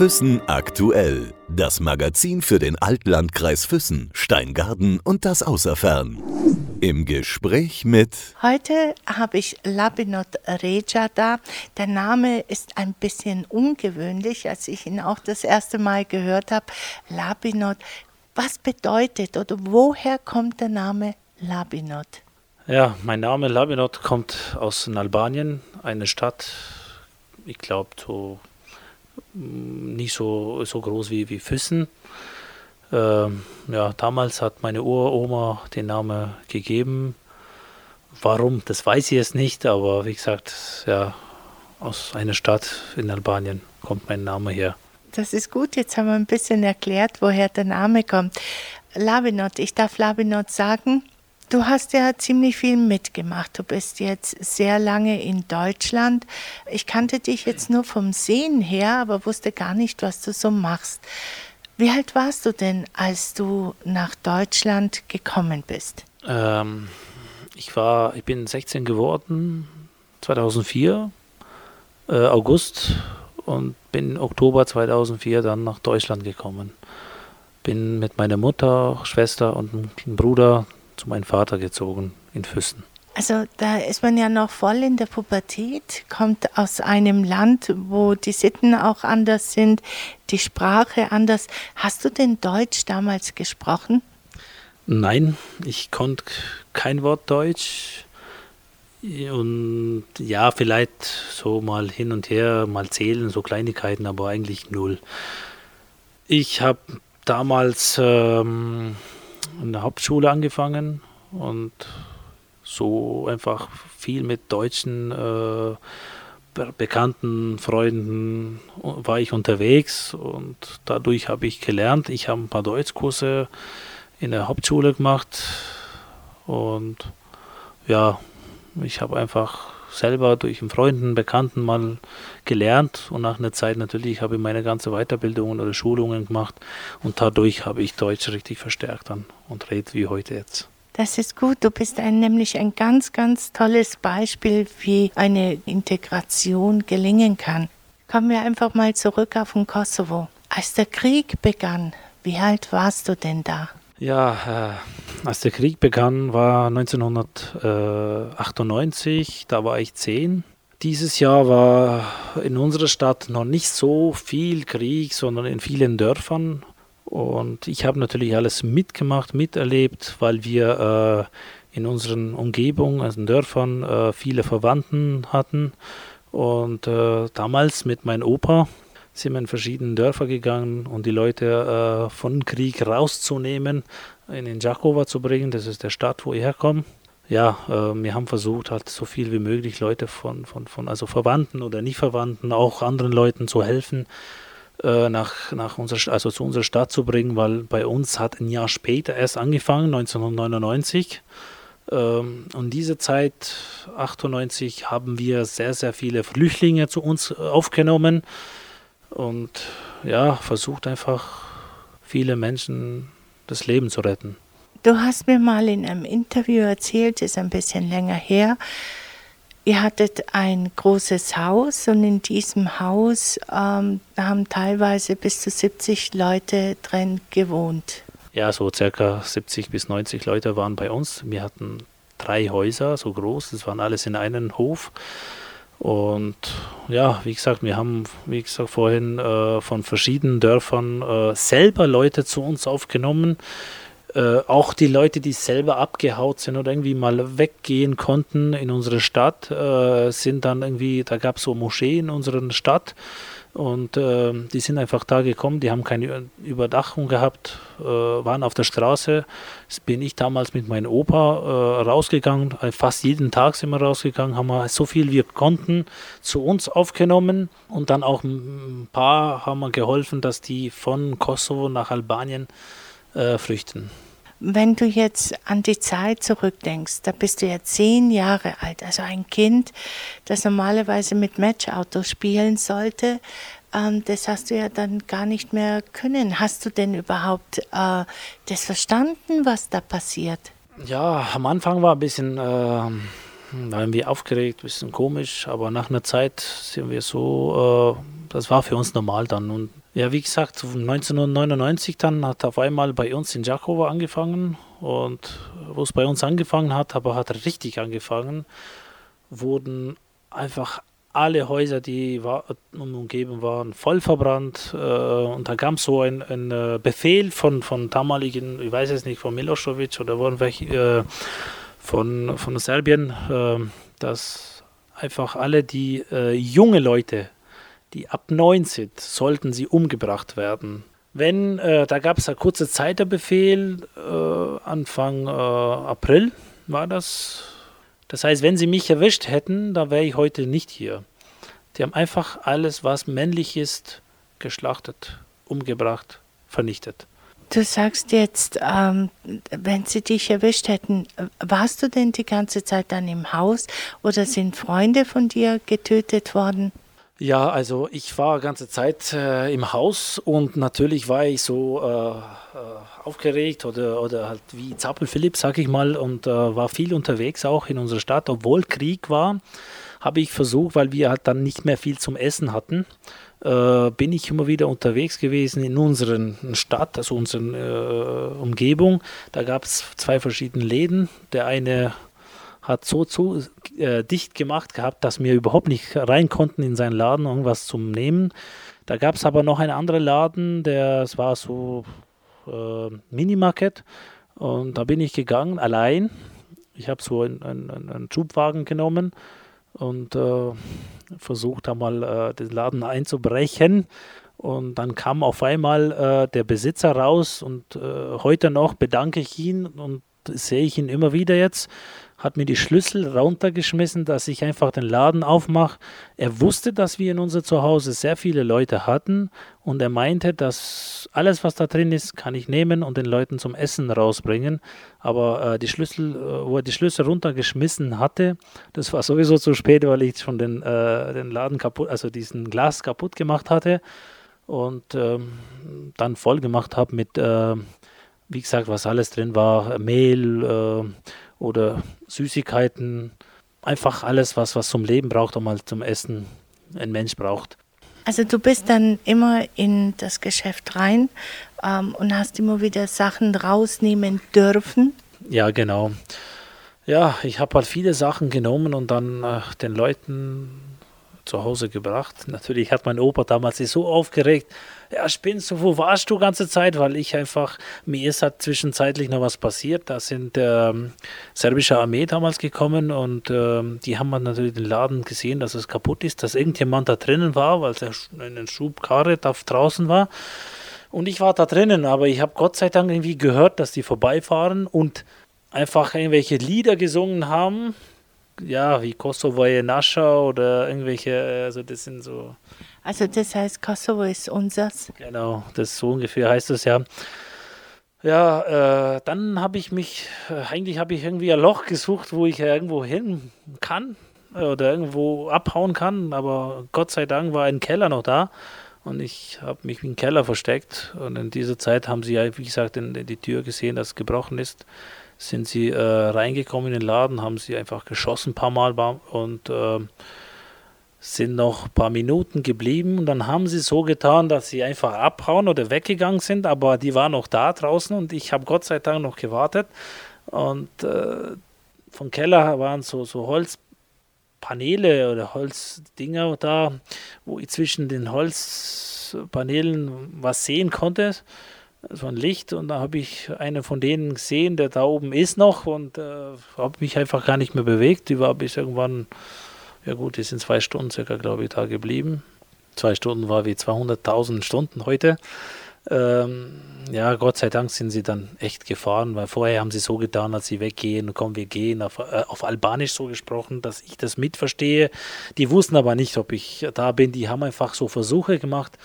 Füssen aktuell. Das Magazin für den Altlandkreis Füssen, Steingarten und das Außerfern. Im Gespräch mit. Heute habe ich Labinot Reja da. Der Name ist ein bisschen ungewöhnlich, als ich ihn auch das erste Mal gehört habe. Labinot, was bedeutet oder woher kommt der Name Labinot? Ja, mein Name Labinot kommt aus Albanien, eine Stadt, ich glaube, so nicht so, so groß wie, wie Füssen. Ähm, ja, damals hat meine Uroma den Namen gegeben. Warum, das weiß ich jetzt nicht, aber wie gesagt, ja, aus einer Stadt in Albanien kommt mein Name her. Das ist gut, jetzt haben wir ein bisschen erklärt, woher der Name kommt. Labinot, ich darf Labinot sagen, Du hast ja ziemlich viel mitgemacht. Du bist jetzt sehr lange in Deutschland. Ich kannte dich jetzt nur vom Sehen her, aber wusste gar nicht, was du so machst. Wie alt warst du denn, als du nach Deutschland gekommen bist? Ähm, ich war, ich bin 16 geworden, 2004, äh, August und bin Oktober 2004 dann nach Deutschland gekommen. Bin mit meiner Mutter, Schwester und einem Bruder zu meinem Vater gezogen in Füssen. Also da ist man ja noch voll in der Pubertät, kommt aus einem Land, wo die Sitten auch anders sind, die Sprache anders. Hast du denn Deutsch damals gesprochen? Nein, ich konnte kein Wort Deutsch. Und ja, vielleicht so mal hin und her, mal zählen, so Kleinigkeiten, aber eigentlich null. Ich habe damals ähm, in der Hauptschule angefangen und so einfach viel mit deutschen äh, bekannten Freunden war ich unterwegs und dadurch habe ich gelernt. Ich habe ein paar Deutschkurse in der Hauptschule gemacht und ja, ich habe einfach selber durch einen Freunden, Bekannten mal gelernt und nach einer Zeit natürlich habe ich meine ganze Weiterbildungen oder Schulungen gemacht und dadurch habe ich Deutsch richtig verstärkt dann und rede wie heute jetzt. Das ist gut. Du bist ein, nämlich ein ganz, ganz tolles Beispiel, wie eine Integration gelingen kann. Kommen wir einfach mal zurück auf den Kosovo. Als der Krieg begann, wie alt warst du denn da? Ja, äh, als der Krieg begann, war 1998, da war ich zehn. Dieses Jahr war in unserer Stadt noch nicht so viel Krieg, sondern in vielen Dörfern. Und ich habe natürlich alles mitgemacht, miterlebt, weil wir äh, in unseren Umgebungen, also in Dörfern, äh, viele Verwandten hatten. Und äh, damals mit meinem Opa sind wir in verschiedene Dörfer gegangen und die Leute äh, von Krieg rauszunehmen, in den Jakova zu bringen. Das ist der Stadt, wo ich herkomme. Ja, äh, wir haben versucht, halt so viel wie möglich Leute von, von, von also Verwandten oder nicht Verwandten, auch anderen Leuten zu helfen, äh, nach, nach unserer, also zu unserer Stadt zu bringen, weil bei uns hat ein Jahr später erst angefangen, 1999. Ähm, und diese Zeit, 98, haben wir sehr, sehr viele Flüchtlinge zu uns aufgenommen und ja, versucht einfach viele Menschen das Leben zu retten. Du hast mir mal in einem Interview erzählt, ist ein bisschen länger her, ihr hattet ein großes Haus und in diesem Haus ähm, haben teilweise bis zu 70 Leute drin gewohnt. Ja, so circa 70 bis 90 Leute waren bei uns. Wir hatten drei Häuser, so groß, das waren alles in einem Hof. Und ja, wie gesagt, wir haben, wie gesagt, vorhin äh, von verschiedenen Dörfern äh, selber Leute zu uns aufgenommen. Äh, auch die Leute, die selber abgehaut sind oder irgendwie mal weggehen konnten in unsere Stadt, äh, sind dann irgendwie, da gab es so Moscheen in unserer Stadt und äh, die sind einfach da gekommen, die haben keine Überdachung gehabt, äh, waren auf der Straße. Das bin ich damals mit meinem Opa äh, rausgegangen, äh, fast jeden Tag sind wir rausgegangen, haben wir so viel wir konnten zu uns aufgenommen und dann auch ein paar haben wir geholfen, dass die von Kosovo nach Albanien äh, flüchten. Wenn du jetzt an die Zeit zurückdenkst, da bist du ja zehn Jahre alt, also ein Kind, das normalerweise mit Matchauto spielen sollte, ähm, das hast du ja dann gar nicht mehr können. Hast du denn überhaupt äh, das verstanden, was da passiert? Ja, am Anfang war ein bisschen, äh, waren wir aufgeregt, ein bisschen komisch, aber nach einer Zeit sind wir so das war für uns normal dann. Und ja, wie gesagt, 1999 dann hat auf einmal bei uns in Jakovo angefangen und wo es bei uns angefangen hat, aber hat richtig angefangen, wurden einfach alle Häuser, die war, umgeben waren, voll verbrannt. Äh, und da es so ein, ein äh, Befehl von, von damaligen, ich weiß es nicht, von Milosevic oder irgendwelche äh, von, von Serbien, dass einfach alle die junge Leute, die ab 9 sind, sollten sie umgebracht werden. Wenn, äh, da gab es eine kurze Zeit der Befehl, Anfang April war das, das heißt, wenn sie mich erwischt hätten, dann wäre ich heute nicht hier. Die haben einfach alles, was männlich ist, geschlachtet, umgebracht, vernichtet. Du sagst jetzt, ähm, wenn sie dich erwischt hätten, warst du denn die ganze Zeit dann im Haus oder sind Freunde von dir getötet worden? Ja, also ich war ganze Zeit äh, im Haus und natürlich war ich so äh, äh aufgeregt oder, oder halt wie Zappel Philipp, sag ich mal, und äh, war viel unterwegs auch in unserer Stadt, obwohl Krieg war, habe ich versucht, weil wir halt dann nicht mehr viel zum Essen hatten, äh, bin ich immer wieder unterwegs gewesen in unseren Stadt, also unseren äh, Umgebung. Da gab es zwei verschiedene Läden. Der eine hat so zu äh, dicht gemacht gehabt, dass wir überhaupt nicht rein konnten in seinen Laden, irgendwas zum Nehmen. Da gab es aber noch einen anderen Laden, der es war so äh, Minimarket und da bin ich gegangen, allein. Ich habe so einen, einen, einen, Schubwagen genommen und äh, versucht einmal äh, den Laden einzubrechen. Und dann kam auf einmal äh, der Besitzer raus und äh, heute noch bedanke ich ihn und sehe ich ihn immer wieder jetzt hat mir die Schlüssel runtergeschmissen, dass ich einfach den Laden aufmache. Er wusste, dass wir in unser Zuhause sehr viele Leute hatten und er meinte, dass alles, was da drin ist, kann ich nehmen und den Leuten zum Essen rausbringen. Aber äh, die Schlüssel, äh, wo er die Schlüssel runtergeschmissen hatte, das war sowieso zu spät, weil ich schon den, äh, den Laden kaputt, also diesen Glas kaputt gemacht hatte und ähm, dann voll gemacht habe mit, äh, wie gesagt, was alles drin war, Mehl, äh, oder Süßigkeiten, einfach alles, was, was zum Leben braucht und mal zum Essen ein Mensch braucht. Also du bist dann immer in das Geschäft rein ähm, und hast immer wieder Sachen rausnehmen dürfen. Ja, genau. Ja, ich habe halt viele Sachen genommen und dann äh, den Leuten zu Hause gebracht. Natürlich hat mein Opa damals sich so aufgeregt. Ja, spinnst du, wo warst du ganze Zeit? Weil ich einfach, mir ist halt zwischenzeitlich noch was passiert. Da sind ähm, serbische Armee damals gekommen und ähm, die haben halt natürlich den Laden gesehen, dass es kaputt ist, dass irgendjemand da drinnen war, weil in den Schubkarre da draußen war. Und ich war da drinnen, aber ich habe Gott sei Dank irgendwie gehört, dass die vorbeifahren und einfach irgendwelche Lieder gesungen haben, ja, wie Kosovo Nascha oder irgendwelche, also das sind so. Also das heißt, Kosovo ist unseres. Genau, das so ungefähr heißt es ja. Ja, äh, dann habe ich mich, äh, eigentlich habe ich irgendwie ein Loch gesucht, wo ich irgendwo hin kann oder irgendwo abhauen kann, aber Gott sei Dank war ein Keller noch da und ich habe mich im Keller versteckt und in dieser Zeit haben sie ja, wie gesagt, in, in die Tür gesehen, dass es gebrochen ist sind sie äh, reingekommen in den Laden, haben sie einfach geschossen ein paar Mal und äh, sind noch ein paar Minuten geblieben. Und dann haben sie so getan, dass sie einfach abhauen oder weggegangen sind, aber die waren noch da draußen und ich habe Gott sei Dank noch gewartet. Und äh, vom Keller waren so, so Holzpaneele oder Holzdinger da, wo ich zwischen den Holzpanelen was sehen konnte so ein Licht und da habe ich einen von denen gesehen, der da oben ist noch und äh, habe mich einfach gar nicht mehr bewegt. Die war bis irgendwann, ja gut, die sind zwei Stunden circa, glaube ich, da geblieben. Zwei Stunden war wie 200.000 Stunden heute. Ähm, ja, Gott sei Dank sind sie dann echt gefahren, weil vorher haben sie so getan, als sie weggehen, komm, wir gehen, auf, äh, auf Albanisch so gesprochen, dass ich das mitverstehe. Die wussten aber nicht, ob ich da bin. Die haben einfach so Versuche gemacht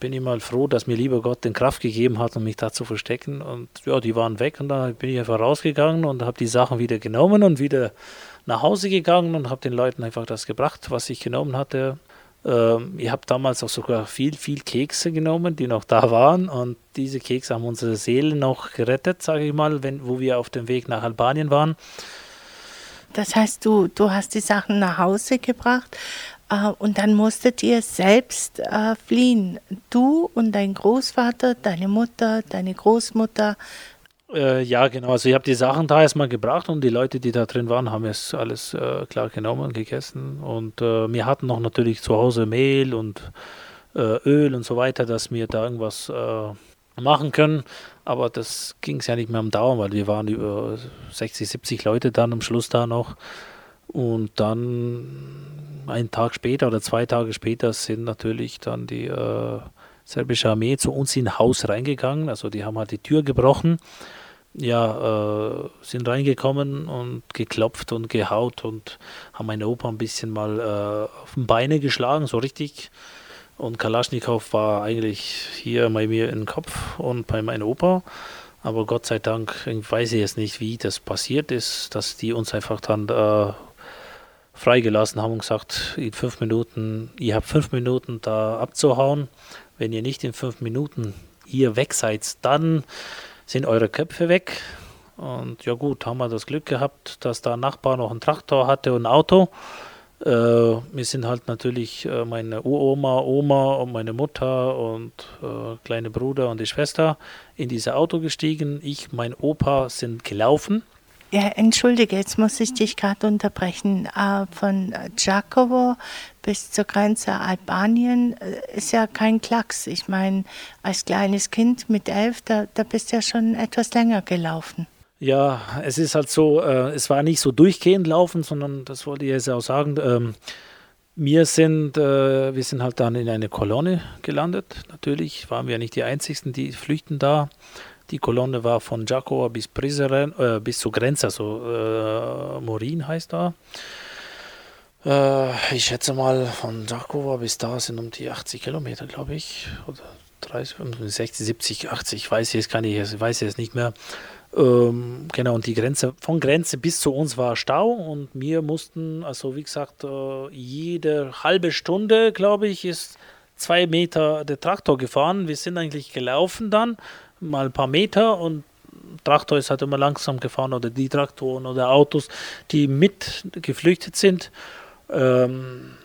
bin ich mal froh, dass mir lieber Gott den Kraft gegeben hat, um mich da zu verstecken. Und ja, die waren weg und dann bin ich einfach rausgegangen und habe die Sachen wieder genommen und wieder nach Hause gegangen und habe den Leuten einfach das gebracht, was ich genommen hatte. Ähm, ich habe damals auch sogar viel, viel Kekse genommen, die noch da waren und diese Kekse haben unsere Seelen noch gerettet, sage ich mal, wenn, wo wir auf dem Weg nach Albanien waren. Das heißt, du, du hast die Sachen nach Hause gebracht. Äh, und dann musstet ihr selbst äh, fliehen. Du und dein Großvater, deine Mutter, deine Großmutter. Äh, ja, genau. Also ich habe die Sachen da erstmal gebracht und die Leute, die da drin waren, haben es alles äh, klar genommen, gegessen. Und äh, wir hatten noch natürlich zu Hause Mehl und äh, Öl und so weiter, dass wir da irgendwas machen können. Aber das ging es ja nicht mehr am Dauern, weil wir waren über 60, 70 Leute dann am Schluss da noch. Und dann einen Tag später oder zwei Tage später sind natürlich dann die äh, serbische Armee zu uns in Haus reingegangen. Also die haben halt die Tür gebrochen. Ja, äh, sind reingekommen und geklopft und gehaut und haben meine Opa ein bisschen mal äh, auf den Beine geschlagen, so richtig. Und Kalaschnikow war eigentlich hier bei mir im Kopf und bei meinem Opa. Aber Gott sei Dank, weiß ich jetzt nicht, wie das passiert ist, dass die uns einfach dann äh, freigelassen haben und gesagt, in fünf Minuten, ihr habt fünf Minuten da abzuhauen. Wenn ihr nicht in fünf Minuten hier weg seid, dann sind eure Köpfe weg. Und ja gut, haben wir das Glück gehabt, dass da ein Nachbar noch einen Traktor hatte und ein Auto. Äh, wir sind halt natürlich äh, meine Uroma, Oma und meine Mutter und äh, kleine Bruder und die Schwester in dieses Auto gestiegen. Ich, mein Opa sind gelaufen. Ja, entschuldige, jetzt muss ich dich gerade unterbrechen. Äh, von Giacomo bis zur Grenze Albanien äh, ist ja kein Klacks. Ich meine, als kleines Kind mit elf, da, da bist du ja schon etwas länger gelaufen. Ja, es ist halt so, äh, es war nicht so durchgehend laufen, sondern das wollte ich jetzt auch sagen. Ähm, wir sind, äh, wir sind halt dann in eine Kolonne gelandet. Natürlich waren wir nicht die Einzigen, die flüchten da. Die Kolonne war von Giacomo bis Prizren, äh, bis zur Grenze, also äh, Morin heißt da. Äh, ich schätze mal, von Giacomo bis da sind um die 80 Kilometer, glaube ich. Oder 30, 60, 70, 80, weiß ich jetzt, kann ich, weiß ich jetzt nicht mehr. Ähm, genau, und die Grenze, von Grenze bis zu uns war Stau und wir mussten, also wie gesagt, äh, jede halbe Stunde, glaube ich, ist zwei Meter der Traktor gefahren. Wir sind eigentlich gelaufen dann, mal ein paar Meter und Traktor ist halt immer langsam gefahren oder die Traktoren oder Autos, die mit geflüchtet sind. Ähm,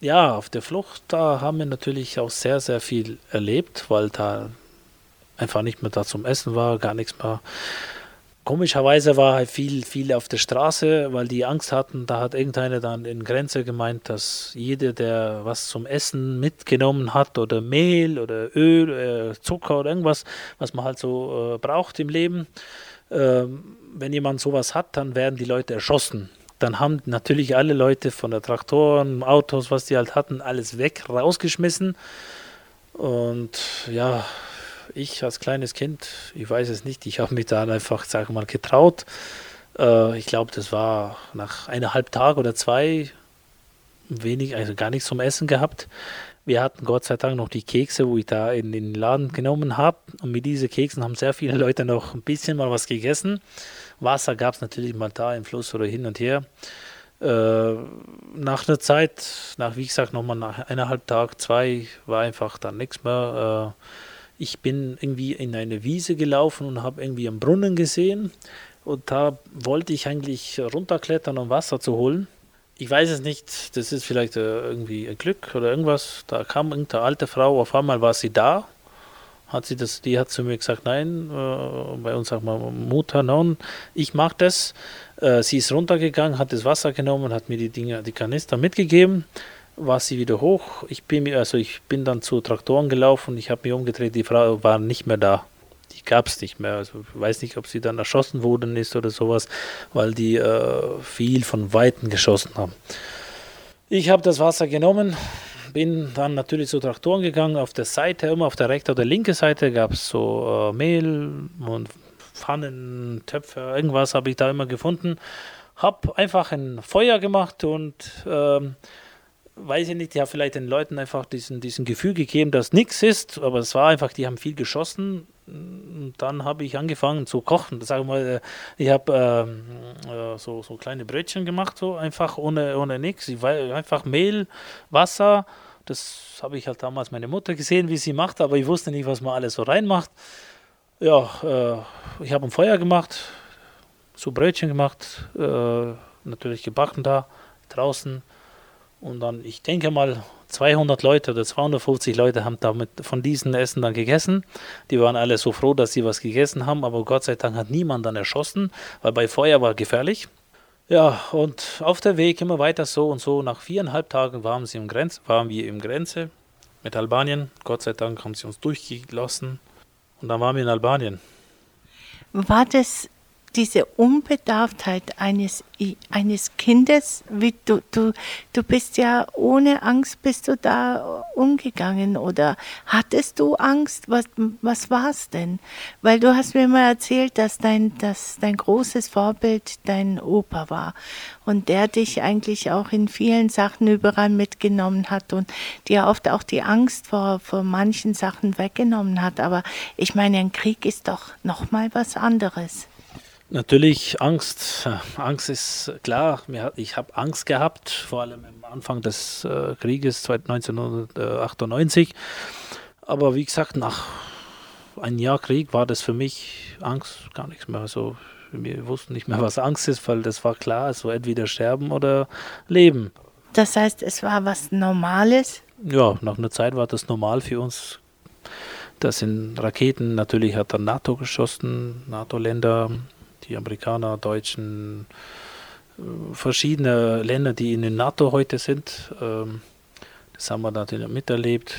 ja, auf der Flucht, da haben wir natürlich auch sehr, sehr viel erlebt, weil da einfach nicht mehr da zum Essen war, gar nichts mehr. Komischerweise war halt viel, viel auf der Straße, weil die Angst hatten. Da hat irgendeiner dann in Grenze gemeint, dass jeder, der was zum Essen mitgenommen hat oder Mehl oder Öl, äh, Zucker oder irgendwas, was man halt so äh, braucht im Leben, äh, wenn jemand sowas hat, dann werden die Leute erschossen. Dann haben natürlich alle Leute von der Traktoren, Autos, was die halt hatten, alles weg, rausgeschmissen. Und ja, ich als kleines Kind, ich weiß es nicht, ich habe mich da einfach, sage mal, getraut. Äh, ich glaube, das war nach eineinhalb Tagen oder zwei wenig, also gar nichts zum Essen gehabt. Wir hatten Gott sei Dank noch die Kekse, wo ich da in den Laden genommen habe. Und mit diesen Keksen haben sehr viele Leute noch ein bisschen mal was gegessen. Wasser gab es natürlich mal da im Fluss oder hin und her. Äh, nach einer Zeit, nach wie gesagt, nochmal nach eineinhalb Tagen, zwei, war einfach dann nichts mehr. Äh, ich bin irgendwie in eine Wiese gelaufen und habe irgendwie einen Brunnen gesehen und da wollte ich eigentlich runterklettern, um Wasser zu holen. Ich weiß es nicht, das ist vielleicht äh, irgendwie ein Glück oder irgendwas. Da kam irgendeine alte Frau, auf einmal war sie da. Hat sie das, die hat zu mir gesagt, nein, äh, bei uns sagt man Mutter, nein, ich mache das. Äh, sie ist runtergegangen, hat das Wasser genommen, hat mir die Dinge, die Kanister mitgegeben war sie wieder hoch. Ich bin, also ich bin dann zu Traktoren gelaufen, ich habe mich umgedreht, die Frau war nicht mehr da. Die gab es nicht mehr. Also ich weiß nicht, ob sie dann erschossen worden ist oder sowas, weil die äh, viel von Weitem geschossen haben. Ich habe das Wasser genommen, bin dann natürlich zu Traktoren gegangen. Auf der Seite, immer auf der rechten oder linken Seite gab es so äh, Mehl und Pfannen, Töpfe, irgendwas habe ich da immer gefunden. Habe einfach ein Feuer gemacht und ähm, weiß ich nicht, die haben vielleicht den Leuten einfach diesen, diesen Gefühl gegeben, dass nichts ist, aber es war einfach, die haben viel geschossen. Und dann habe ich angefangen zu kochen. Sag mal, ich habe ähm, äh, so, so kleine Brötchen gemacht, so einfach ohne, ohne nichts. Einfach Mehl, Wasser. Das habe ich halt damals meine Mutter gesehen, wie sie macht, aber ich wusste nicht, was man alles so reinmacht. Ja, äh, ich habe ein Feuer gemacht, so Brötchen gemacht, äh, natürlich gebacken da draußen Und dann, ich denke mal, 200 Leute oder 250 Leute haben damit von diesen Essen dann gegessen. Die waren alle so froh, dass sie was gegessen haben, aber Gott sei Dank hat niemand dann erschossen, weil bei Feuer war gefährlich. Ja, und auf der Weg immer weiter so und so. Nach viereinhalb Tagen waren, sie im Grenz, waren wir im Grenze mit Albanien. Gott sei Dank haben sie uns durchgelassen. Und dann waren wir in Albanien. War das diese Unbedarftheit eines, eines Kindes, wie du, du, du bist ja ohne Angst bist du da umgegangen oder hattest du Angst? Was, was war es denn? Weil du hast mir mal erzählt, dass dein, dass dein großes Vorbild dein Opa war und der dich eigentlich auch in vielen Sachen überall mitgenommen hat und dir oft auch die Angst vor, vor manchen Sachen weggenommen hat. Aber ich meine, ein Krieg ist doch nochmal was anderes. Natürlich Angst. Angst ist klar. Ich habe Angst gehabt, vor allem am Anfang des äh, Krieges 1998. Aber wie gesagt, nach einem Jahr Krieg war das für mich Angst gar nichts mehr. Also wir wussten nicht mehr, was Angst ist, weil das war klar, so entweder sterben oder leben. Das heißt, es war was Normales? Ja, nach einer Zeit war das normal für uns. Das sind Raketen, natürlich hat dann NATO geschossen, NATO-Länder, die Amerikaner, Deutschen, äh, verschiedene Länder, die in der NATO heute sind. Ähm, das haben wir natürlich miterlebt,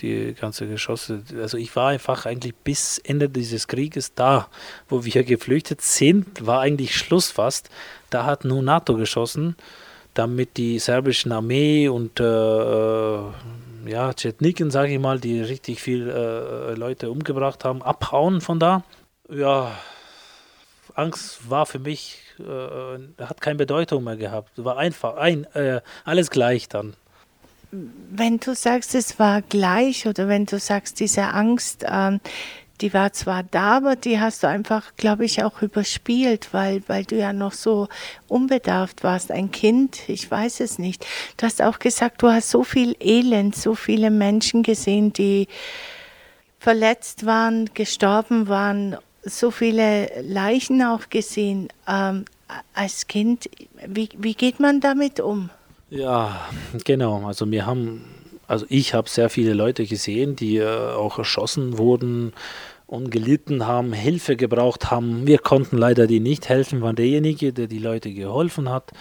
die ganze Geschosse. Also ich war einfach eigentlich bis Ende dieses Krieges da, wo wir geflüchtet sind, war eigentlich Schluss fast. Da hat nur NATO geschossen, damit die serbischen Armee und äh, äh ja, sage ich mal, die richtig viele äh, Leute umgebracht haben, abhauen von da. Ja, Angst war für mich, äh, hat keine Bedeutung mehr gehabt. War einfach, ein, äh, alles gleich dann. Wenn du sagst, es war gleich oder wenn du sagst, diese Angst, ähm, die war zwar da, aber die hast du einfach, glaube ich, auch überspielt, weil, weil du ja noch so unbedarft warst, ein Kind, ich weiß es nicht. Du hast auch gesagt, du hast so viel Elend, so viele Menschen gesehen, die verletzt waren, gestorben waren so viele Leichen auch gesehen ähm, als Kind. Wie, wie geht man damit um? Ja, genau. Also wir haben, also ich habe sehr viele Leute gesehen, die äh, auch erschossen wurden und gelitten haben, Hilfe gebraucht haben. Wir konnten leider die nicht helfen, waren derjenige, der die Leute geholfen hat.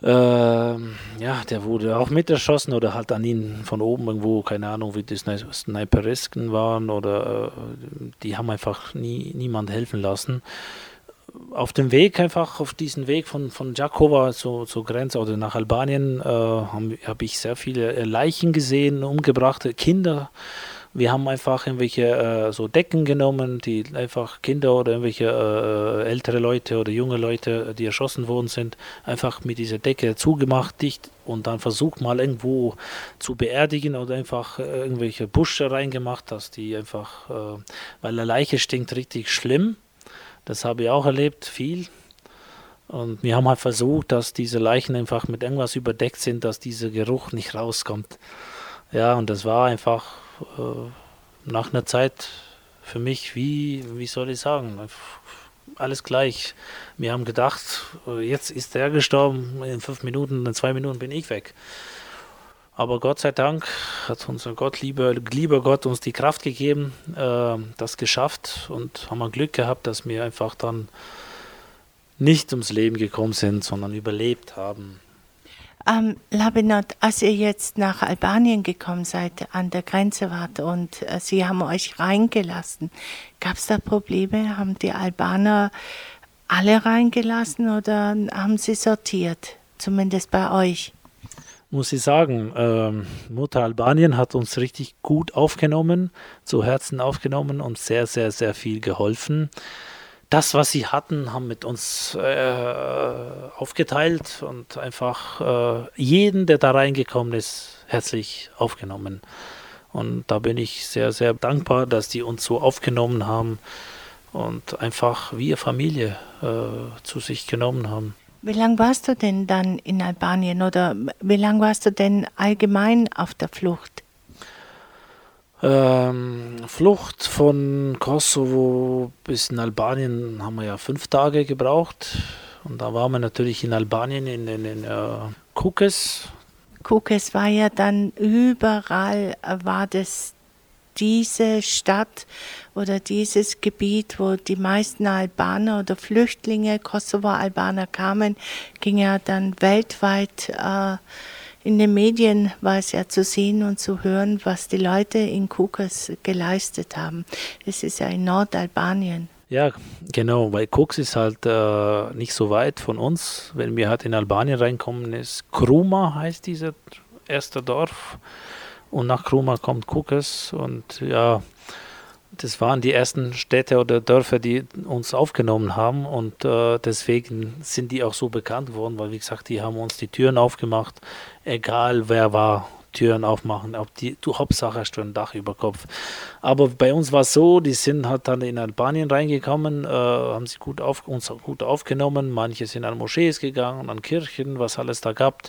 Ähm, ja, der wurde auch mit erschossen oder halt an ihn von oben irgendwo, keine Ahnung, wie die Sniperisken waren oder äh, die haben einfach nie, niemand helfen lassen. Auf dem Weg einfach, auf diesen Weg von, von Jakova zur, zur Grenze oder nach Albanien, äh, habe hab ich sehr viele Leichen gesehen, umgebrachte Kinder wir haben einfach irgendwelche äh, so Decken genommen, die einfach Kinder oder irgendwelche äh, ältere Leute oder junge Leute, die erschossen worden sind, einfach mit dieser Decke zugemacht, dicht und dann versucht mal irgendwo zu beerdigen oder einfach äh, irgendwelche Busche reingemacht, dass die einfach, äh, weil eine Leiche stinkt richtig schlimm. Das habe ich auch erlebt, viel. Und wir haben halt versucht, dass diese Leichen einfach mit irgendwas überdeckt sind, dass dieser Geruch nicht rauskommt. Ja, und das war einfach äh, nach einer Zeit für mich, wie, wie soll ich sagen, alles gleich. Wir haben gedacht, äh, jetzt ist der gestorben, in fünf Minuten, in zwei Minuten bin ich weg. Aber Gott sei Dank hat unser Gott, lieber, lieber Gott, uns die Kraft gegeben, äh, das geschafft und haben wir Glück gehabt, dass wir einfach dann nicht ums Leben gekommen sind, sondern überlebt haben. Ähm, Labinot, als ihr jetzt nach Albanien gekommen seid, an der Grenze wart und äh, sie haben euch reingelassen, gab es da Probleme? Haben die Albaner alle reingelassen oder haben sie sortiert? Zumindest bei euch? Muss ich sagen, ähm, Mutter Albanien hat uns richtig gut aufgenommen, zu Herzen aufgenommen und sehr, sehr, sehr viel geholfen das, was sie hatten, haben mit uns äh, aufgeteilt und einfach äh, jeden, der da reingekommen ist, herzlich aufgenommen. Und da bin ich sehr, sehr dankbar, dass die uns so aufgenommen haben und einfach eine Familie äh, zu sich genommen haben. Wie lange warst du denn dann in Albanien oder wie lange warst du denn allgemein auf der Flucht? Ähm, Flucht von Kosovo bis in Albanien haben wir ja fünf Tage gebraucht. Und da waren wir natürlich in Albanien in, in uh, Kukes. Kukes war ja dann überall, war das diese Stadt oder dieses Gebiet, wo die meisten Albaner oder Flüchtlinge, Kosovo-Albaner kamen, ging ja dann weltweit äh, in den Medien war es ja zu sehen und zu hören, was die Leute in Kukas geleistet haben. Es ist ja in Nordalbanien. Ja, genau, weil Koks ist halt äh, nicht so weit von uns. Wenn wir halt in Albanien reinkommen, ist Kruma heißt dieses erste Dorf und nach Kruma kommt Kukes und ja, das waren die ersten Städte oder Dörfer, die uns aufgenommen haben und äh, deswegen sind die auch so bekannt worden, weil wie gesagt, die haben uns die Türen aufgemacht, egal wer war, Türen aufmachen, ob die, du Hauptsache hast du ein Dach über Kopf. Aber bei uns war es so, die sind halt dann in Albanien reingekommen, äh, haben sie gut auf, uns gut aufgenommen, manche sind an Moschees gegangen, an Kirchen, was alles da gab.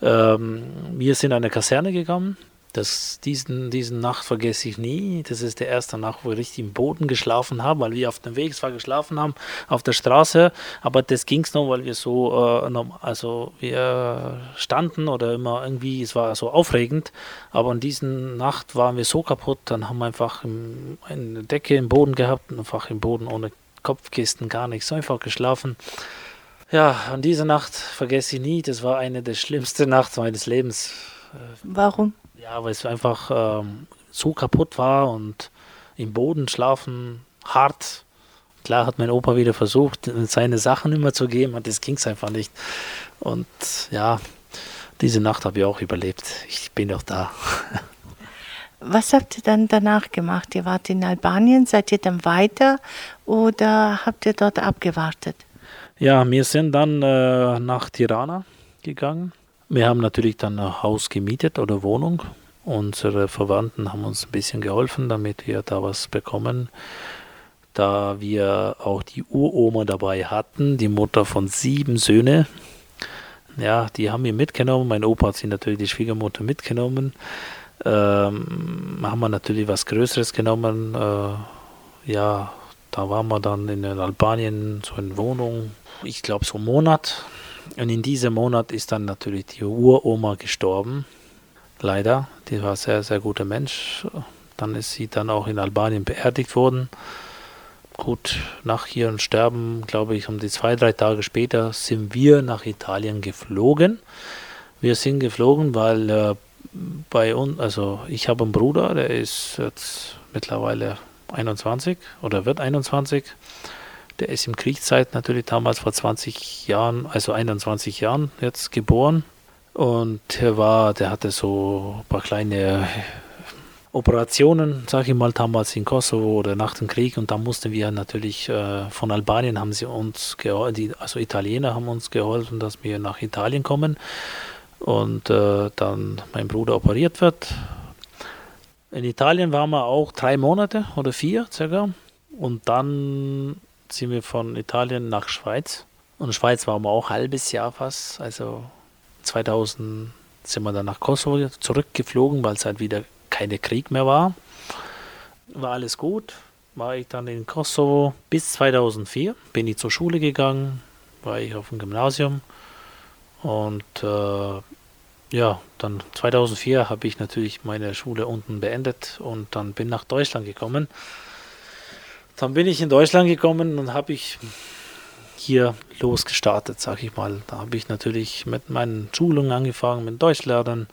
Ähm, wir sind an eine Kaserne gegangen, das, diesen, diesen Nacht vergesse ich nie. Das ist der erste Nacht, wo ich richtig im Boden geschlafen habe, weil wir auf dem Weg zwar geschlafen haben, auf der Straße, aber das ging es noch, weil wir so, äh, also wir standen oder immer irgendwie, es war so aufregend, aber an diesen Nacht waren wir so kaputt, dann haben wir einfach im, eine Decke im Boden gehabt, einfach im Boden ohne Kopfkisten, gar nichts, einfach geschlafen. Ja, an diese Nacht vergesse ich nie, das war eine der schlimmsten Nachts meines Lebens. Warum? Ja, weil es einfach ähm, so kaputt war und im Boden schlafen, hart. Klar hat mein Opa wieder versucht, seine Sachen immer zu geben, und das ging es einfach nicht. Und ja, diese Nacht habe ich auch überlebt. Ich bin noch da. Was habt ihr dann danach gemacht? Ihr wart in Albanien, seid ihr dann weiter oder habt ihr dort abgewartet? Ja, wir sind dann äh, nach Tirana gegangen wir haben natürlich dann ein Haus gemietet oder Wohnung. Unsere Verwandten haben uns ein bisschen geholfen, damit wir da was bekommen. Da wir auch die Uroma dabei hatten, die Mutter von sieben Söhnen. Ja, die haben wir mitgenommen. Mein Opa hat sie natürlich die Schwiegermutter mitgenommen. Ähm, haben wir natürlich was Größeres genommen. Äh, ja, da waren wir dann in Albanien, so in Wohnung. Ich glaube, so einen Monat und in diesem Monat ist dann natürlich die Uroma gestorben. Leider. Die war ein sehr, sehr guter Mensch. Dann ist sie dann auch in Albanien beerdigt worden. Gut, nach ihrem Sterben, glaube ich, um die zwei, drei Tage später sind wir nach Italien geflogen. Wir sind geflogen, weil äh, bei uns, also ich habe einen Bruder, der ist jetzt mittlerweile 21 oder wird 21. Der ist im Kriegszeit natürlich damals vor 20 Jahren, also 21 Jahren jetzt geboren. Und er war, der hatte so ein paar kleine Operationen, sage ich mal, damals in Kosovo oder nach dem Krieg. Und da mussten wir natürlich äh, von Albanien haben sie uns geholfen, also Italiener haben uns geholfen, dass wir nach Italien kommen. Und äh, dann mein Bruder operiert wird. In Italien waren wir auch drei Monate oder vier circa. Und dann sind wir von Italien nach Schweiz. Und Schweiz waren wir auch ein halbes Jahr fast. Also 2000 sind wir dann nach Kosovo zurückgeflogen, weil es halt wieder keine Krieg mehr war. War alles gut. War ich dann in Kosovo bis 2004. Bin ich zur Schule gegangen, war ich auf dem Gymnasium. Und äh, ja, dann 2004 habe ich natürlich meine Schule unten beendet und dann bin nach Deutschland gekommen. Dann bin ich in Deutschland gekommen und habe ich hier losgestartet, sag ich mal. Da habe ich natürlich mit meinen Schulungen angefangen, mit Deutschlehrern,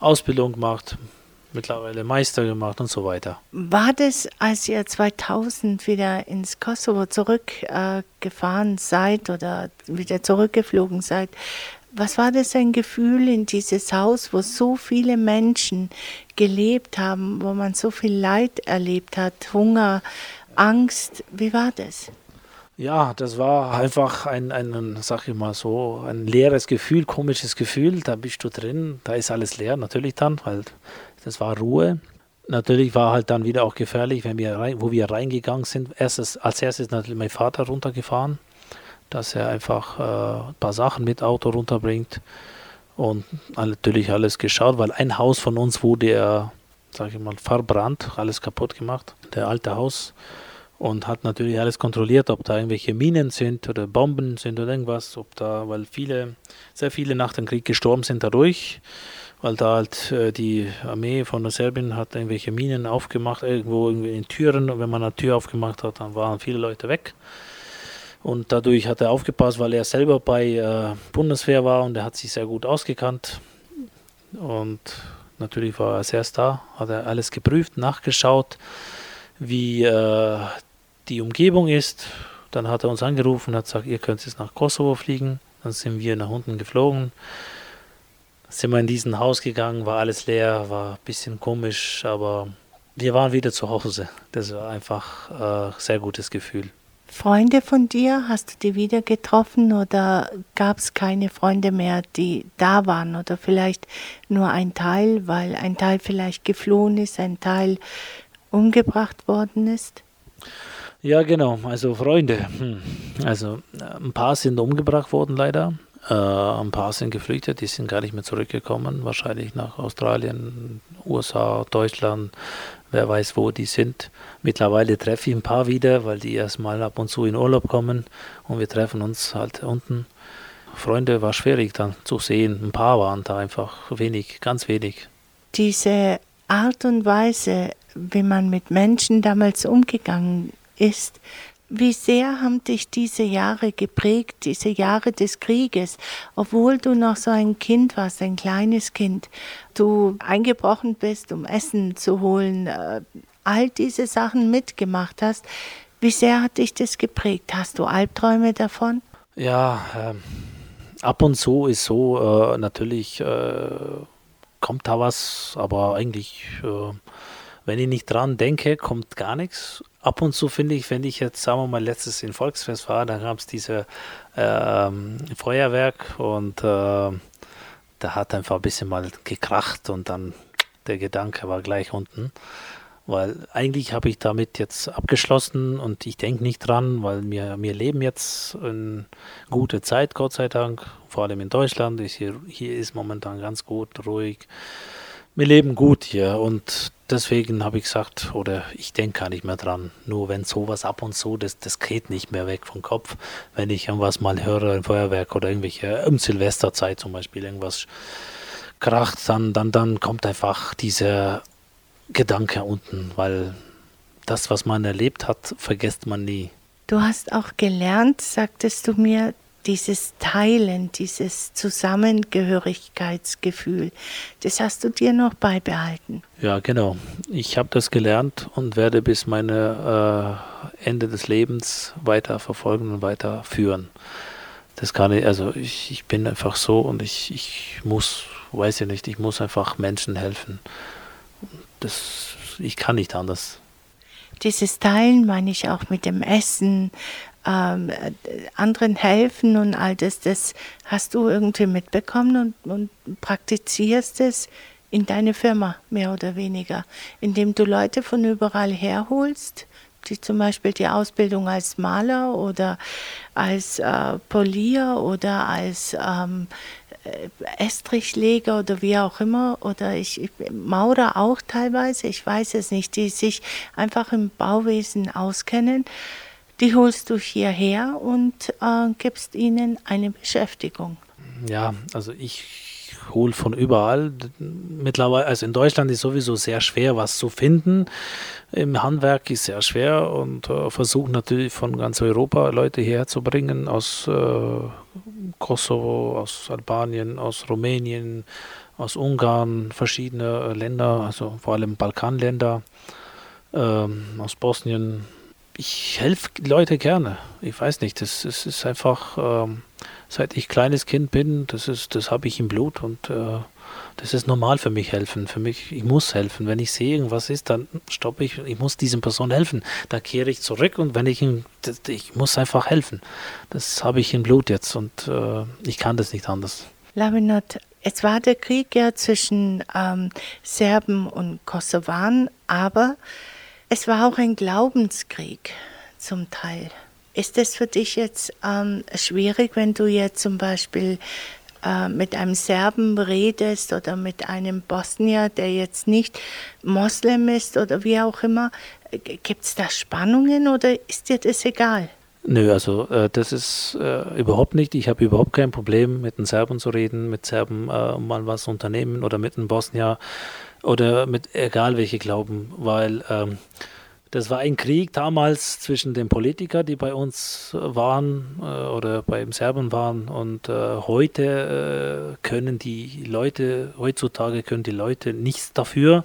Ausbildung gemacht, mittlerweile Meister gemacht und so weiter. War das, als ihr 2000 wieder ins Kosovo zurückgefahren äh, seid oder wieder zurückgeflogen seid, was war das ein Gefühl in dieses Haus, wo so viele Menschen gelebt haben, wo man so viel Leid erlebt hat, Hunger, Angst. Wie war das? Ja, das war einfach ein, ein, sag ich mal so, ein leeres Gefühl, komisches Gefühl. Da bist du drin, da ist alles leer, natürlich dann, weil das war Ruhe. Natürlich war halt dann wieder auch gefährlich, wenn wir rein, wo wir reingegangen sind. Erstes, als erstes natürlich mein Vater runtergefahren, dass er einfach äh, ein paar Sachen mit Auto runterbringt und natürlich alles geschaut, weil ein Haus von uns wurde, sag ich mal, verbrannt, alles kaputt gemacht. Der alte Haus und hat natürlich alles kontrolliert, ob da irgendwelche Minen sind oder Bomben sind oder irgendwas, ob da, weil viele, sehr viele nach dem Krieg gestorben sind dadurch. weil da halt äh, die Armee von Serbien hat irgendwelche Minen aufgemacht, irgendwo in Türen. Und wenn man eine Tür aufgemacht hat, dann waren viele Leute weg. Und dadurch hat er aufgepasst, weil er selber bei äh, Bundeswehr war und er hat sich sehr gut ausgekannt. Und natürlich war er erst da, hat er alles geprüft, nachgeschaut, wie äh, die Umgebung ist. Dann hat er uns angerufen und hat gesagt, ihr könnt jetzt nach Kosovo fliegen. Dann sind wir nach unten geflogen sind wir in diesen Haus gegangen, war alles leer, war ein bisschen komisch, aber wir waren wieder zu Hause. Das war einfach ein äh, sehr gutes Gefühl. Freunde von dir, hast du die wieder getroffen oder gab es keine Freunde mehr, die da waren oder vielleicht nur ein Teil, weil ein Teil vielleicht geflohen ist, ein Teil umgebracht worden ist? Ja, genau, also Freunde. Hm. Also ein paar sind umgebracht worden leider. Äh, ein paar sind geflüchtet, die sind gar nicht mehr zurückgekommen, wahrscheinlich nach Australien, USA, Deutschland, wer weiß, wo die sind. Mittlerweile treffe ich ein paar wieder, weil die erstmal ab und zu in Urlaub kommen und wir treffen uns halt unten. Freunde war schwierig dann zu sehen. Ein paar waren da einfach wenig, ganz wenig. Diese Art und Weise, wie man mit Menschen damals umgegangen ist, wie sehr haben dich diese Jahre geprägt, diese Jahre des Krieges, obwohl du noch so ein Kind warst, ein kleines Kind, du eingebrochen bist, um Essen zu holen, äh, all diese Sachen mitgemacht hast. Wie sehr hat dich das geprägt? Hast du Albträume davon? Ja, äh, ab und zu ist so, äh, natürlich äh, kommt da was, aber eigentlich, äh, wenn ich nicht dran denke, kommt gar nichts ab und zu finde ich, wenn ich jetzt, sagen wir mal, letztes in Volksfest war, da gab es diese ähm, Feuerwerk und äh, da hat einfach ein bisschen mal gekracht und dann der Gedanke war gleich unten. Weil eigentlich habe ich damit jetzt abgeschlossen und ich denke nicht dran, weil wir, wir leben jetzt eine gute Zeit, Gott sei Dank, vor allem in Deutschland. Ich hier, hier ist momentan ganz gut, ruhig. Wir leben gut hier und deswegen habe ich gesagt, oder ich denke gar nicht mehr dran. Nur wenn sowas ab und zu, das, das geht nicht mehr weg vom Kopf. Wenn ich irgendwas mal höre, ein Feuerwerk oder irgendwelche, um Silvesterzeit zum Beispiel, irgendwas kracht, dann, dann, dann kommt einfach dieser Gedanke unten, weil das, was man erlebt hat, vergisst man nie. Du hast auch gelernt, sagtest du mir, dieses Teilen, dieses Zusammengehörigkeitsgefühl, das hast du dir noch beibehalten. Ja, genau. Ich habe das gelernt und werde bis meine äh, Ende des Lebens weiter verfolgen und weiterführen. Das kann ich, also ich, ich bin einfach so und ich, ich muss, weiß ich nicht, ich muss einfach Menschen helfen. Das, ich kann nicht anders. Dieses Teilen meine ich auch mit dem Essen, ähm, anderen helfen und all das, das hast du irgendwie mitbekommen und, und praktizierst es in deine Firma, mehr oder weniger, indem du Leute von überall herholst, die zum Beispiel die Ausbildung als Maler oder als äh, Polier oder als ähm, äh, Estrichleger oder wie auch immer, oder ich, ich Maurer auch teilweise, ich weiß es nicht, die sich einfach im Bauwesen auskennen die holst du hierher und äh, gibst ihnen eine Beschäftigung. Ja, also ich hole von überall. Mittlerweile, also in Deutschland ist sowieso sehr schwer, was zu finden. Im Handwerk ist sehr schwer und äh, versuche natürlich von ganz Europa Leute herzubringen aus äh, Kosovo, aus Albanien, aus Rumänien, aus Ungarn, verschiedene Länder, also vor allem Balkanländer, ähm, aus Bosnien, ich helfe Leute gerne. Ich weiß nicht, das, das ist einfach, ähm, seit ich kleines Kind bin, das ist, das habe ich im Blut und äh, das ist normal für mich helfen. Für mich, ich muss helfen. Wenn ich sehe, irgendwas ist, dann stoppe ich. Ich muss diesem Person helfen. Da kehre ich zurück und wenn ich ich muss einfach helfen. Das habe ich im Blut jetzt und äh, ich kann das nicht anders. Laminat, es war der Krieg ja zwischen ähm, Serben und Kosovaren, aber es war auch ein Glaubenskrieg zum Teil. Ist es für dich jetzt ähm, schwierig, wenn du jetzt zum Beispiel äh, mit einem Serben redest oder mit einem Bosnier, der jetzt nicht Moslem ist oder wie auch immer? Gibt es da Spannungen oder ist dir das egal? Nö, also äh, das ist äh, überhaupt nicht. Ich habe überhaupt kein Problem, mit den Serben zu reden, mit Serben äh, mal was unternehmen oder mit den Bosnier oder mit egal welche Glauben, weil ähm, das war ein Krieg damals zwischen den Politikern, die bei uns waren äh, oder beim Serben waren. Und äh, heute äh, können die Leute, heutzutage können die Leute nichts dafür.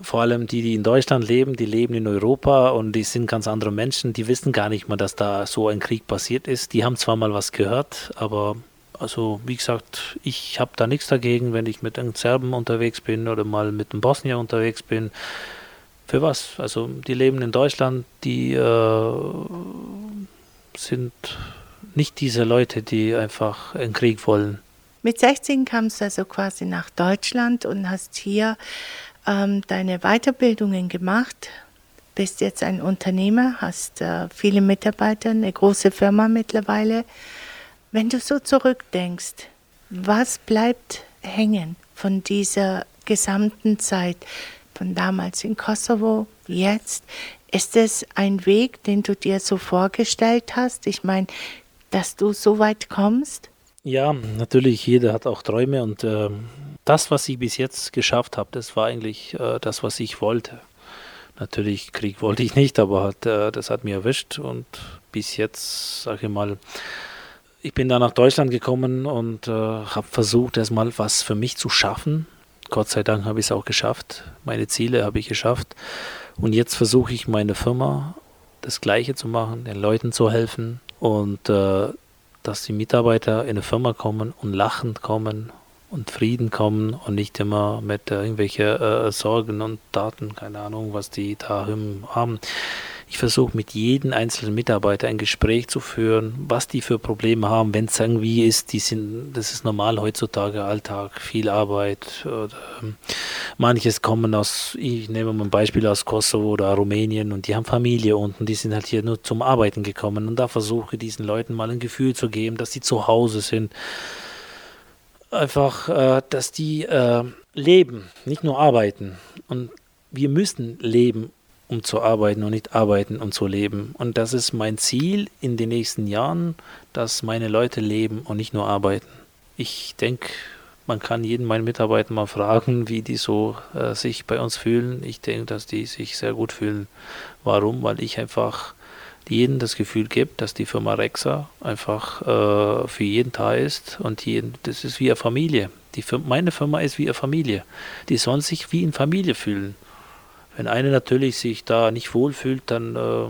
Vor allem die, die in Deutschland leben, die leben in Europa und die sind ganz andere Menschen, die wissen gar nicht mehr, dass da so ein Krieg passiert ist. Die haben zwar mal was gehört, aber also wie gesagt, ich habe da nichts dagegen, wenn ich mit einem Serben unterwegs bin oder mal mit einem Bosnier unterwegs bin. Für was? Also die leben in Deutschland, die äh, sind nicht diese Leute, die einfach einen Krieg wollen. Mit 16 kamst du also quasi nach Deutschland und hast hier ähm, deine Weiterbildungen gemacht, bist jetzt ein Unternehmer, hast äh, viele Mitarbeiter, eine große Firma mittlerweile. Wenn du so zurückdenkst, was bleibt hängen von dieser gesamten Zeit, von damals in Kosovo, jetzt? Ist es ein Weg, den du dir so vorgestellt hast? Ich meine, dass du so weit kommst? Ja, natürlich, jeder hat auch Träume und äh, das, was ich bis jetzt geschafft habe, das war eigentlich äh, das, was ich wollte. Natürlich, Krieg wollte ich nicht, aber hat, äh, das hat mir erwischt und bis jetzt, sage ich mal, ich bin da nach Deutschland gekommen und äh, habe versucht, erstmal was für mich zu schaffen. Gott sei Dank habe ich es auch geschafft. Meine Ziele habe ich geschafft. Und jetzt versuche ich meine Firma das Gleiche zu machen, den Leuten zu helfen und äh, dass die Mitarbeiter in eine Firma kommen und lachend kommen und Frieden kommen und nicht immer mit äh, irgendwelchen äh, Sorgen und Daten, keine Ahnung, was die da haben. Ich versuche mit jedem einzelnen Mitarbeiter ein Gespräch zu führen, was die für Probleme haben, wenn es irgendwie ist, die sind, das ist normal heutzutage, Alltag, viel Arbeit. Oder, ähm, manches kommen aus, ich nehme mal ein Beispiel aus Kosovo oder Rumänien und die haben Familie unten, die sind halt hier nur zum Arbeiten gekommen und da versuche ich diesen Leuten mal ein Gefühl zu geben, dass sie zu Hause sind einfach, äh, dass die äh, leben, nicht nur arbeiten. Und wir müssen leben, um zu arbeiten und nicht arbeiten, um zu leben. Und das ist mein Ziel in den nächsten Jahren, dass meine Leute leben und nicht nur arbeiten. Ich denke, man kann jeden meiner Mitarbeiter mal fragen, wie die so äh, sich bei uns fühlen. Ich denke, dass die sich sehr gut fühlen. Warum? Weil ich einfach jedem das Gefühl gibt, dass die Firma Rexa einfach äh, für jeden da ist und jeden, das ist wie eine Familie. Die Firma, meine Firma ist wie eine Familie. Die sollen sich wie in Familie fühlen. Wenn eine natürlich sich da nicht wohlfühlt, dann äh,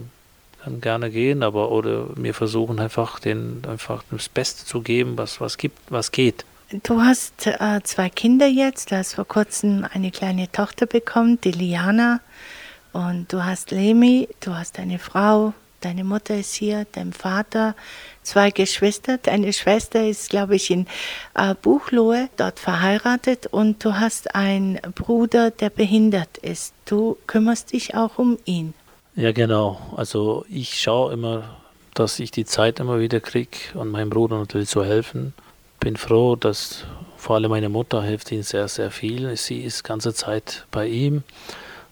kann gerne gehen, aber oder wir versuchen einfach den einfach das Beste zu geben, was was gibt, was geht. Du hast äh, zwei Kinder jetzt, du hast vor kurzem eine kleine Tochter bekommen, die Liana, und du hast Lemi, du hast eine Frau, Deine Mutter ist hier, dein Vater, zwei Geschwister. Deine Schwester ist, glaube ich, in äh, Buchlohe dort verheiratet und du hast einen Bruder, der behindert ist. Du kümmerst dich auch um ihn. Ja, genau. Also ich schaue immer, dass ich die Zeit immer wieder kriege und meinem Bruder natürlich zu helfen. Bin froh, dass vor allem meine Mutter hilft ihm sehr, sehr viel. Sie ist ganze Zeit bei ihm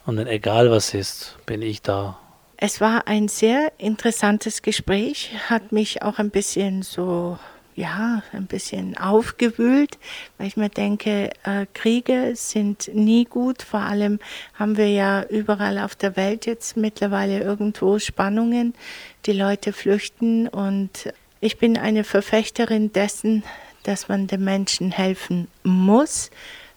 und dann egal was ist, bin ich da es war ein sehr interessantes Gespräch, hat mich auch ein bisschen so, ja, ein bisschen aufgewühlt, weil ich mir denke, äh, Kriege sind nie gut. Vor allem haben wir ja überall auf der Welt jetzt mittlerweile irgendwo Spannungen. Die Leute flüchten und ich bin eine Verfechterin dessen, dass man den Menschen helfen muss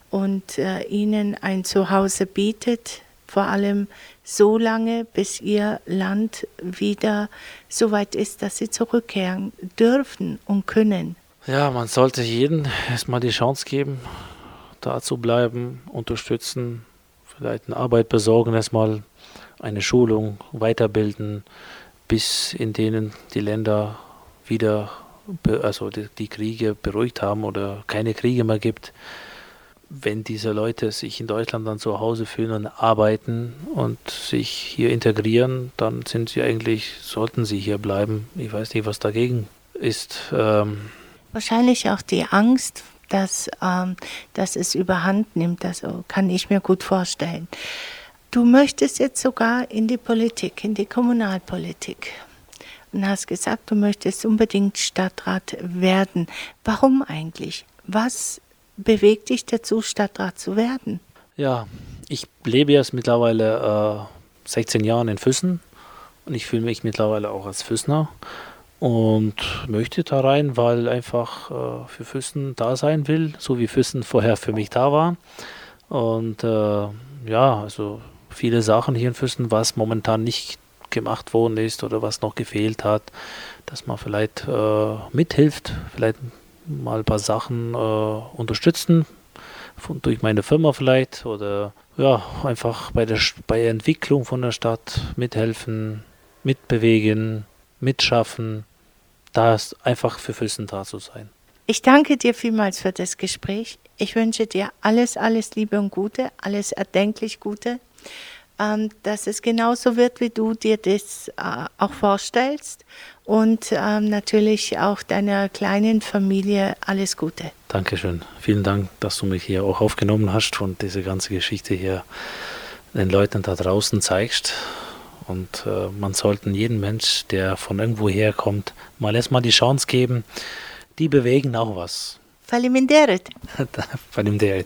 und äh, ihnen ein Zuhause bietet, vor allem so lange, bis ihr Land wieder so weit ist, dass sie zurückkehren dürfen und können. Ja, man sollte jedem erstmal die Chance geben, da zu bleiben, unterstützen, vielleicht eine Arbeit besorgen, erstmal eine Schulung, weiterbilden, bis in denen die Länder wieder, also die, die Kriege beruhigt haben oder keine Kriege mehr gibt wenn diese Leute sich in Deutschland dann zu Hause fühlen und arbeiten und sich hier integrieren, dann sind sie eigentlich, sollten sie hier bleiben. Ich weiß nicht, was dagegen ist. Ähm Wahrscheinlich auch die Angst, dass, ähm, dass es überhand nimmt. Also kann ich mir gut vorstellen. Du möchtest jetzt sogar in die Politik, in die Kommunalpolitik. und hast gesagt, du möchtest unbedingt Stadtrat werden. Warum eigentlich? Was bewegt dich dazu, Stadtrat zu werden? Ja, ich lebe jetzt mittlerweile äh, 16 Jahre in Füssen und ich fühle mich mittlerweile auch als Füssner und möchte da rein, weil einfach äh, für Füssen da sein will, so wie Füssen vorher für mich da war. Und äh, ja, also viele Sachen hier in Füssen, was momentan nicht gemacht worden ist oder was noch gefehlt hat, dass man vielleicht äh, mithilft, vielleicht mal ein paar Sachen äh, unterstützen, von, durch meine Firma vielleicht oder ja, einfach bei der, bei der Entwicklung von der Stadt mithelfen, mitbewegen, mitschaffen da einfach für Füssen da zu sein. Ich danke dir vielmals für das Gespräch. Ich wünsche dir alles, alles Liebe und Gute, alles erdenklich Gute, ähm, dass es genauso wird, wie du dir das äh, auch vorstellst und ähm, natürlich auch deiner kleinen Familie alles Gute. Dankeschön. Vielen Dank, dass du mich hier auch aufgenommen hast und diese ganze Geschichte hier den Leuten da draußen zeigst. Und äh, man sollte jeden Mensch, der von irgendwo herkommt, mal erstmal die Chance geben. Die bewegen auch was. Faliminderet. Faliminderet.